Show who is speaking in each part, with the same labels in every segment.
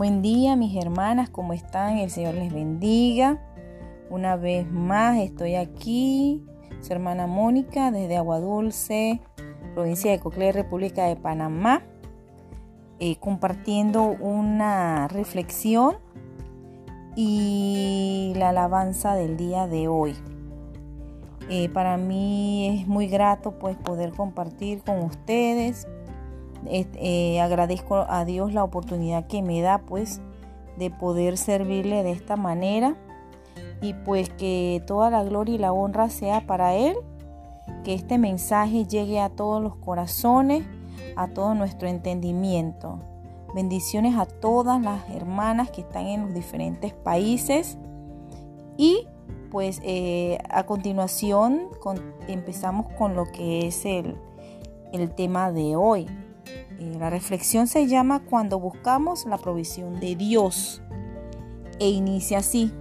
Speaker 1: Buen día mis hermanas, ¿cómo están? El Señor les bendiga. Una vez más estoy aquí, su hermana Mónica desde Aguadulce, provincia de Coclé, República de Panamá, eh, compartiendo una reflexión y la alabanza del día de hoy. Eh, para mí es muy grato pues poder compartir con ustedes eh, agradezco a Dios la oportunidad que me da pues de poder servirle de esta manera y pues que toda la gloria y la honra sea para Él, que este mensaje llegue a todos los corazones, a todo nuestro entendimiento. Bendiciones a todas las hermanas que están en los diferentes países y pues eh, a continuación empezamos con lo que es el, el tema de hoy. Eh, la reflexión se llama Cuando buscamos la provisión de Dios e inicia así.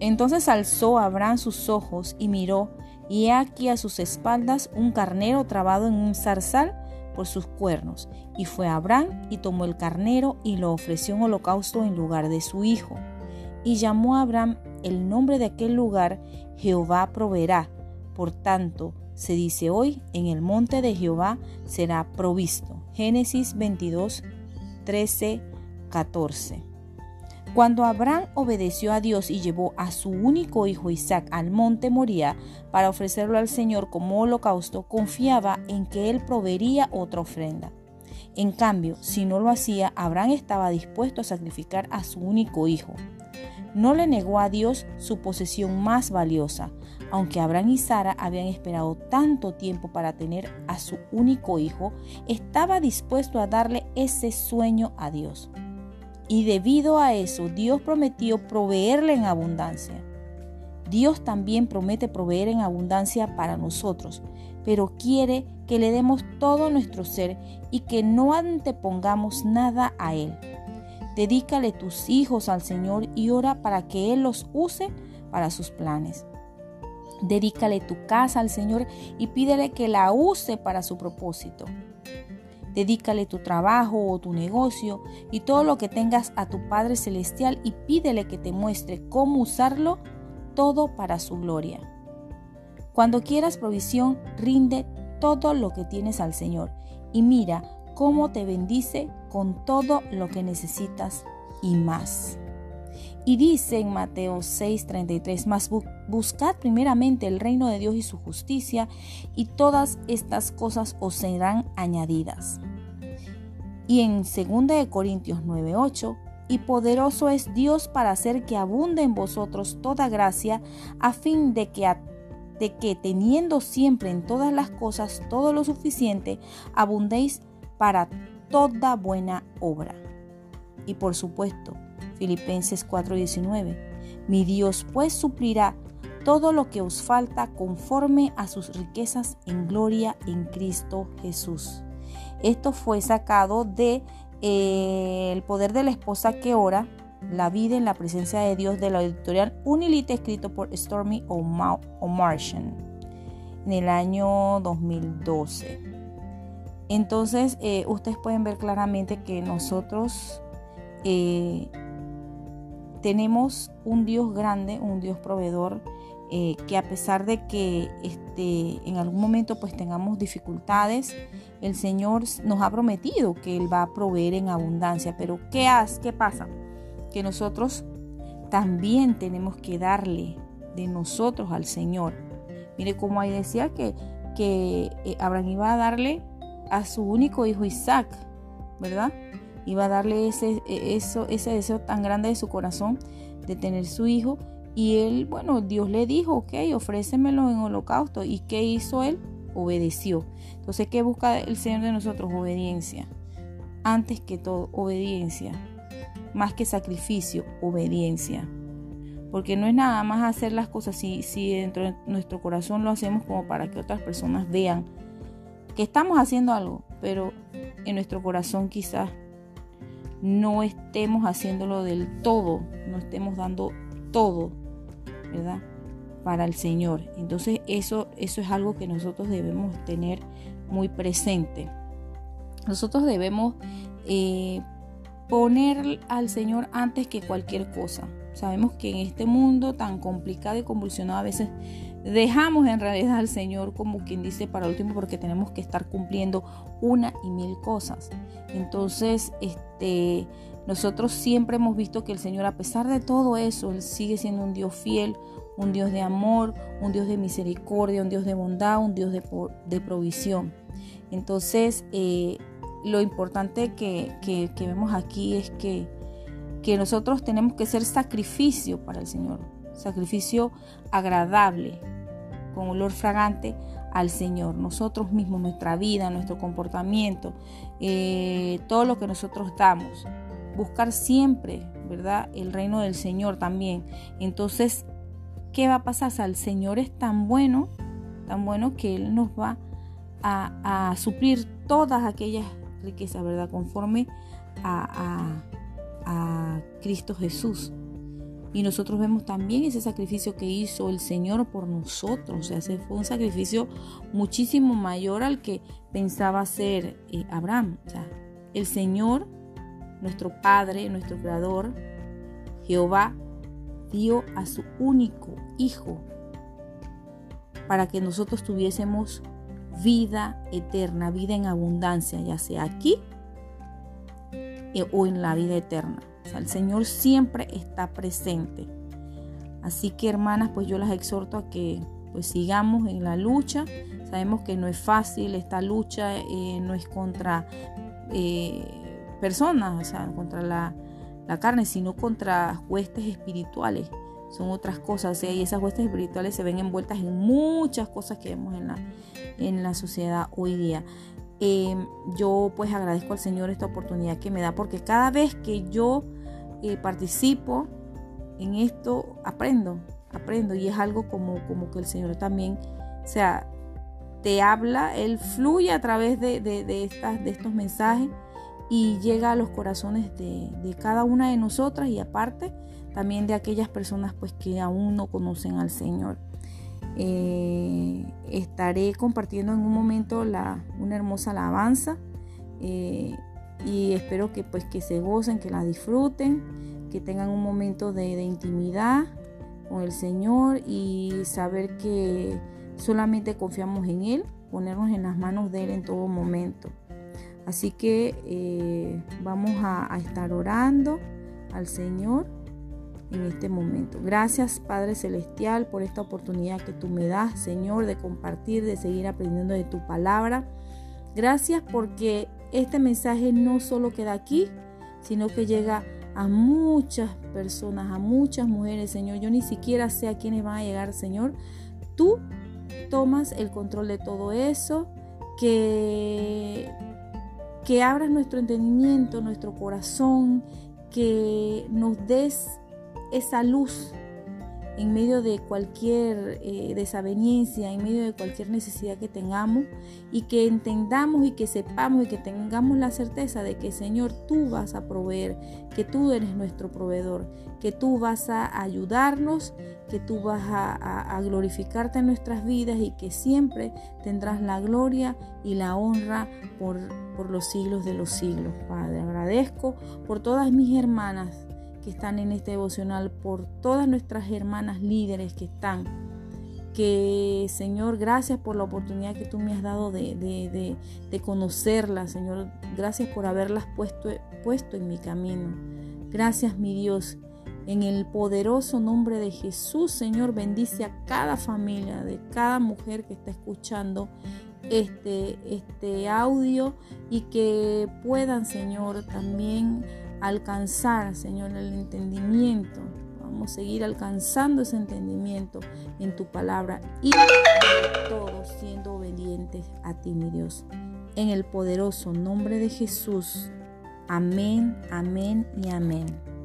Speaker 1: Entonces alzó Abraham sus ojos y miró, y he aquí a sus espaldas un carnero trabado en un zarzal por sus cuernos. Y fue Abraham y tomó el carnero y lo ofreció en holocausto en lugar de su hijo. Y llamó a Abraham el nombre de aquel lugar Jehová proveerá. Por tanto, se dice hoy, en el monte de Jehová será provisto. Génesis 22, 13, 14. Cuando Abraham obedeció a Dios y llevó a su único hijo Isaac al monte Moría para ofrecerlo al Señor como holocausto, confiaba en que él proveería otra ofrenda. En cambio, si no lo hacía, Abraham estaba dispuesto a sacrificar a su único hijo. No le negó a Dios su posesión más valiosa, aunque Abraham y Sara habían esperado tanto tiempo para tener a su único hijo, estaba dispuesto a darle ese sueño a Dios. Y debido a eso, Dios prometió proveerle en abundancia. Dios también promete proveer en abundancia para nosotros, pero quiere que le demos todo nuestro ser y que no antepongamos nada a Él. Dedícale tus hijos al Señor y ora para que Él los use para sus planes. Dedícale tu casa al Señor y pídele que la use para su propósito. Dedícale tu trabajo o tu negocio y todo lo que tengas a tu Padre Celestial y pídele que te muestre cómo usarlo todo para su gloria. Cuando quieras provisión, rinde todo lo que tienes al Señor y mira cómo te bendice con todo lo que necesitas y más. Y dice en Mateo 6:33, más buscad primeramente el reino de Dios y su justicia, y todas estas cosas os serán añadidas. Y en 2 Corintios 9:8, y poderoso es Dios para hacer que abunde en vosotros toda gracia, a fin de que, de que teniendo siempre en todas las cosas todo lo suficiente, abundéis para toda buena obra. Y por supuesto, Filipenses 4:19. Mi Dios pues suplirá todo lo que os falta conforme a sus riquezas en gloria en Cristo Jesús. Esto fue sacado de eh, El poder de la esposa que ora, la vida en la presencia de Dios de la editorial Unilite escrito por Stormy O'Martian en el año 2012. Entonces eh, ustedes pueden ver claramente que nosotros eh, tenemos un Dios grande, un Dios proveedor, eh, que a pesar de que este, en algún momento pues tengamos dificultades, el Señor nos ha prometido que Él va a proveer en abundancia. Pero ¿qué, hace? ¿qué pasa? Que nosotros también tenemos que darle de nosotros al Señor. Mire cómo ahí decía que, que eh, Abraham iba a darle a su único hijo Isaac, ¿verdad? Iba a darle ese, e, eso, ese deseo tan grande de su corazón de tener su hijo. Y él, bueno, Dios le dijo, ok, ofrécemelo en holocausto. ¿Y qué hizo él? Obedeció. Entonces, ¿qué busca el Señor de nosotros? Obediencia. Antes que todo, obediencia. Más que sacrificio, obediencia. Porque no es nada más hacer las cosas si, si dentro de nuestro corazón lo hacemos como para que otras personas vean que estamos haciendo algo, pero en nuestro corazón quizás no estemos haciéndolo del todo, no estemos dando todo, ¿verdad? Para el Señor. Entonces eso, eso es algo que nosotros debemos tener muy presente. Nosotros debemos eh, poner al Señor antes que cualquier cosa. Sabemos que en este mundo tan complicado y convulsionado a veces dejamos en realidad al Señor como quien dice para último porque tenemos que estar cumpliendo una y mil cosas. Entonces, este, nosotros siempre hemos visto que el Señor, a pesar de todo eso, Él sigue siendo un Dios fiel, un Dios de amor, un Dios de misericordia, un Dios de bondad, un Dios de, provisión. Entonces, eh, lo importante que, vemos aquí es que, que nosotros tenemos que ser sacrificio para el Señor, sacrificio agradable, con olor fragante al Señor. Nosotros mismos, nuestra vida, nuestro comportamiento, eh, todo lo que nosotros damos. Buscar siempre, ¿verdad? El reino del Señor también. Entonces, ¿qué va a pasar? O el Señor es tan bueno, tan bueno que Él nos va a, suplir todas aquellas riquezas, ¿verdad? Conforme a, a Cristo Jesús. Y nosotros vemos también ese sacrificio que hizo el Señor por nosotros. O sea, ese fue un sacrificio muchísimo mayor al que pensaba hacer eh, Abraham. O sea, el Señor, nuestro Padre, nuestro Creador, Jehová, dio a su único Hijo para que nosotros tuviésemos vida eterna, vida en abundancia, ya sea aquí o en la vida eterna el Señor siempre está presente. Así que hermanas, pues yo las exhorto a que pues sigamos en la lucha. Sabemos que no es fácil, esta lucha eh, no es contra eh, personas, o sea, contra la, carne, sino contra huestes espirituales. Son otras cosas, y esas huestes espirituales se ven envueltas en muchas cosas que vemos en la, en la sociedad hoy día. Em, yo pues agradezco al Señor esta oportunidad que me da porque cada vez que yo eh, participo en esto, aprendo, aprendo y es algo como, como que el Señor también, o sea, te habla, Él fluye a través de, de, estas, de estos mensajes y llega a los corazones de, de, cada una de nosotras y aparte también de aquellas personas pues que aún no conocen al Señor. Eh, estaré compartiendo en un momento la, una hermosa alabanza eh, y espero que pues que se gocen, que la disfruten, que tengan un momento de, intimidad con el Señor y saber que solamente confiamos en Él, ponernos en las manos de Él en todo momento. Así que eh, vamos a, a estar orando al Señor en este momento. Gracias Padre Celestial por esta oportunidad que tú me das, Señor, de compartir, de seguir aprendiendo de tu palabra. Gracias porque este mensaje no solo queda aquí, sino que llega a muchas personas, a muchas mujeres, Señor. Yo ni siquiera sé a quiénes van a llegar, Señor. Tú tomas el control de todo eso, que, que abras nuestro entendimiento, nuestro corazón, que nos des esa luz en medio de cualquier eh, desaveniencia, en medio de cualquier necesidad que tengamos y que entendamos y que sepamos y que tengamos la certeza de que Señor tú vas a proveer, que tú eres nuestro proveedor, que tú vas a ayudarnos, que tú vas a, glorificarte en nuestras vidas y que siempre tendrás la gloria y la honra por, por los siglos de los siglos. Padre, agradezco por todas mis hermanas que están en este devocional, por todas nuestras hermanas líderes que están. Que Señor, gracias por la oportunidad que tú me has dado de, de, de, conocerlas, Señor. Gracias por haberlas puesto, puesto en mi camino. Gracias, mi Dios. En el poderoso nombre de Jesús, Señor, bendice a cada familia, de cada mujer que está escuchando este, este audio y que puedan, Señor, también alcanzar, Señor, el entendimiento. Vamos a seguir alcanzando ese entendimiento en tu palabra y todos siendo obedientes a ti, mi Dios. En el poderoso nombre de Jesús. Amén, amén y amén.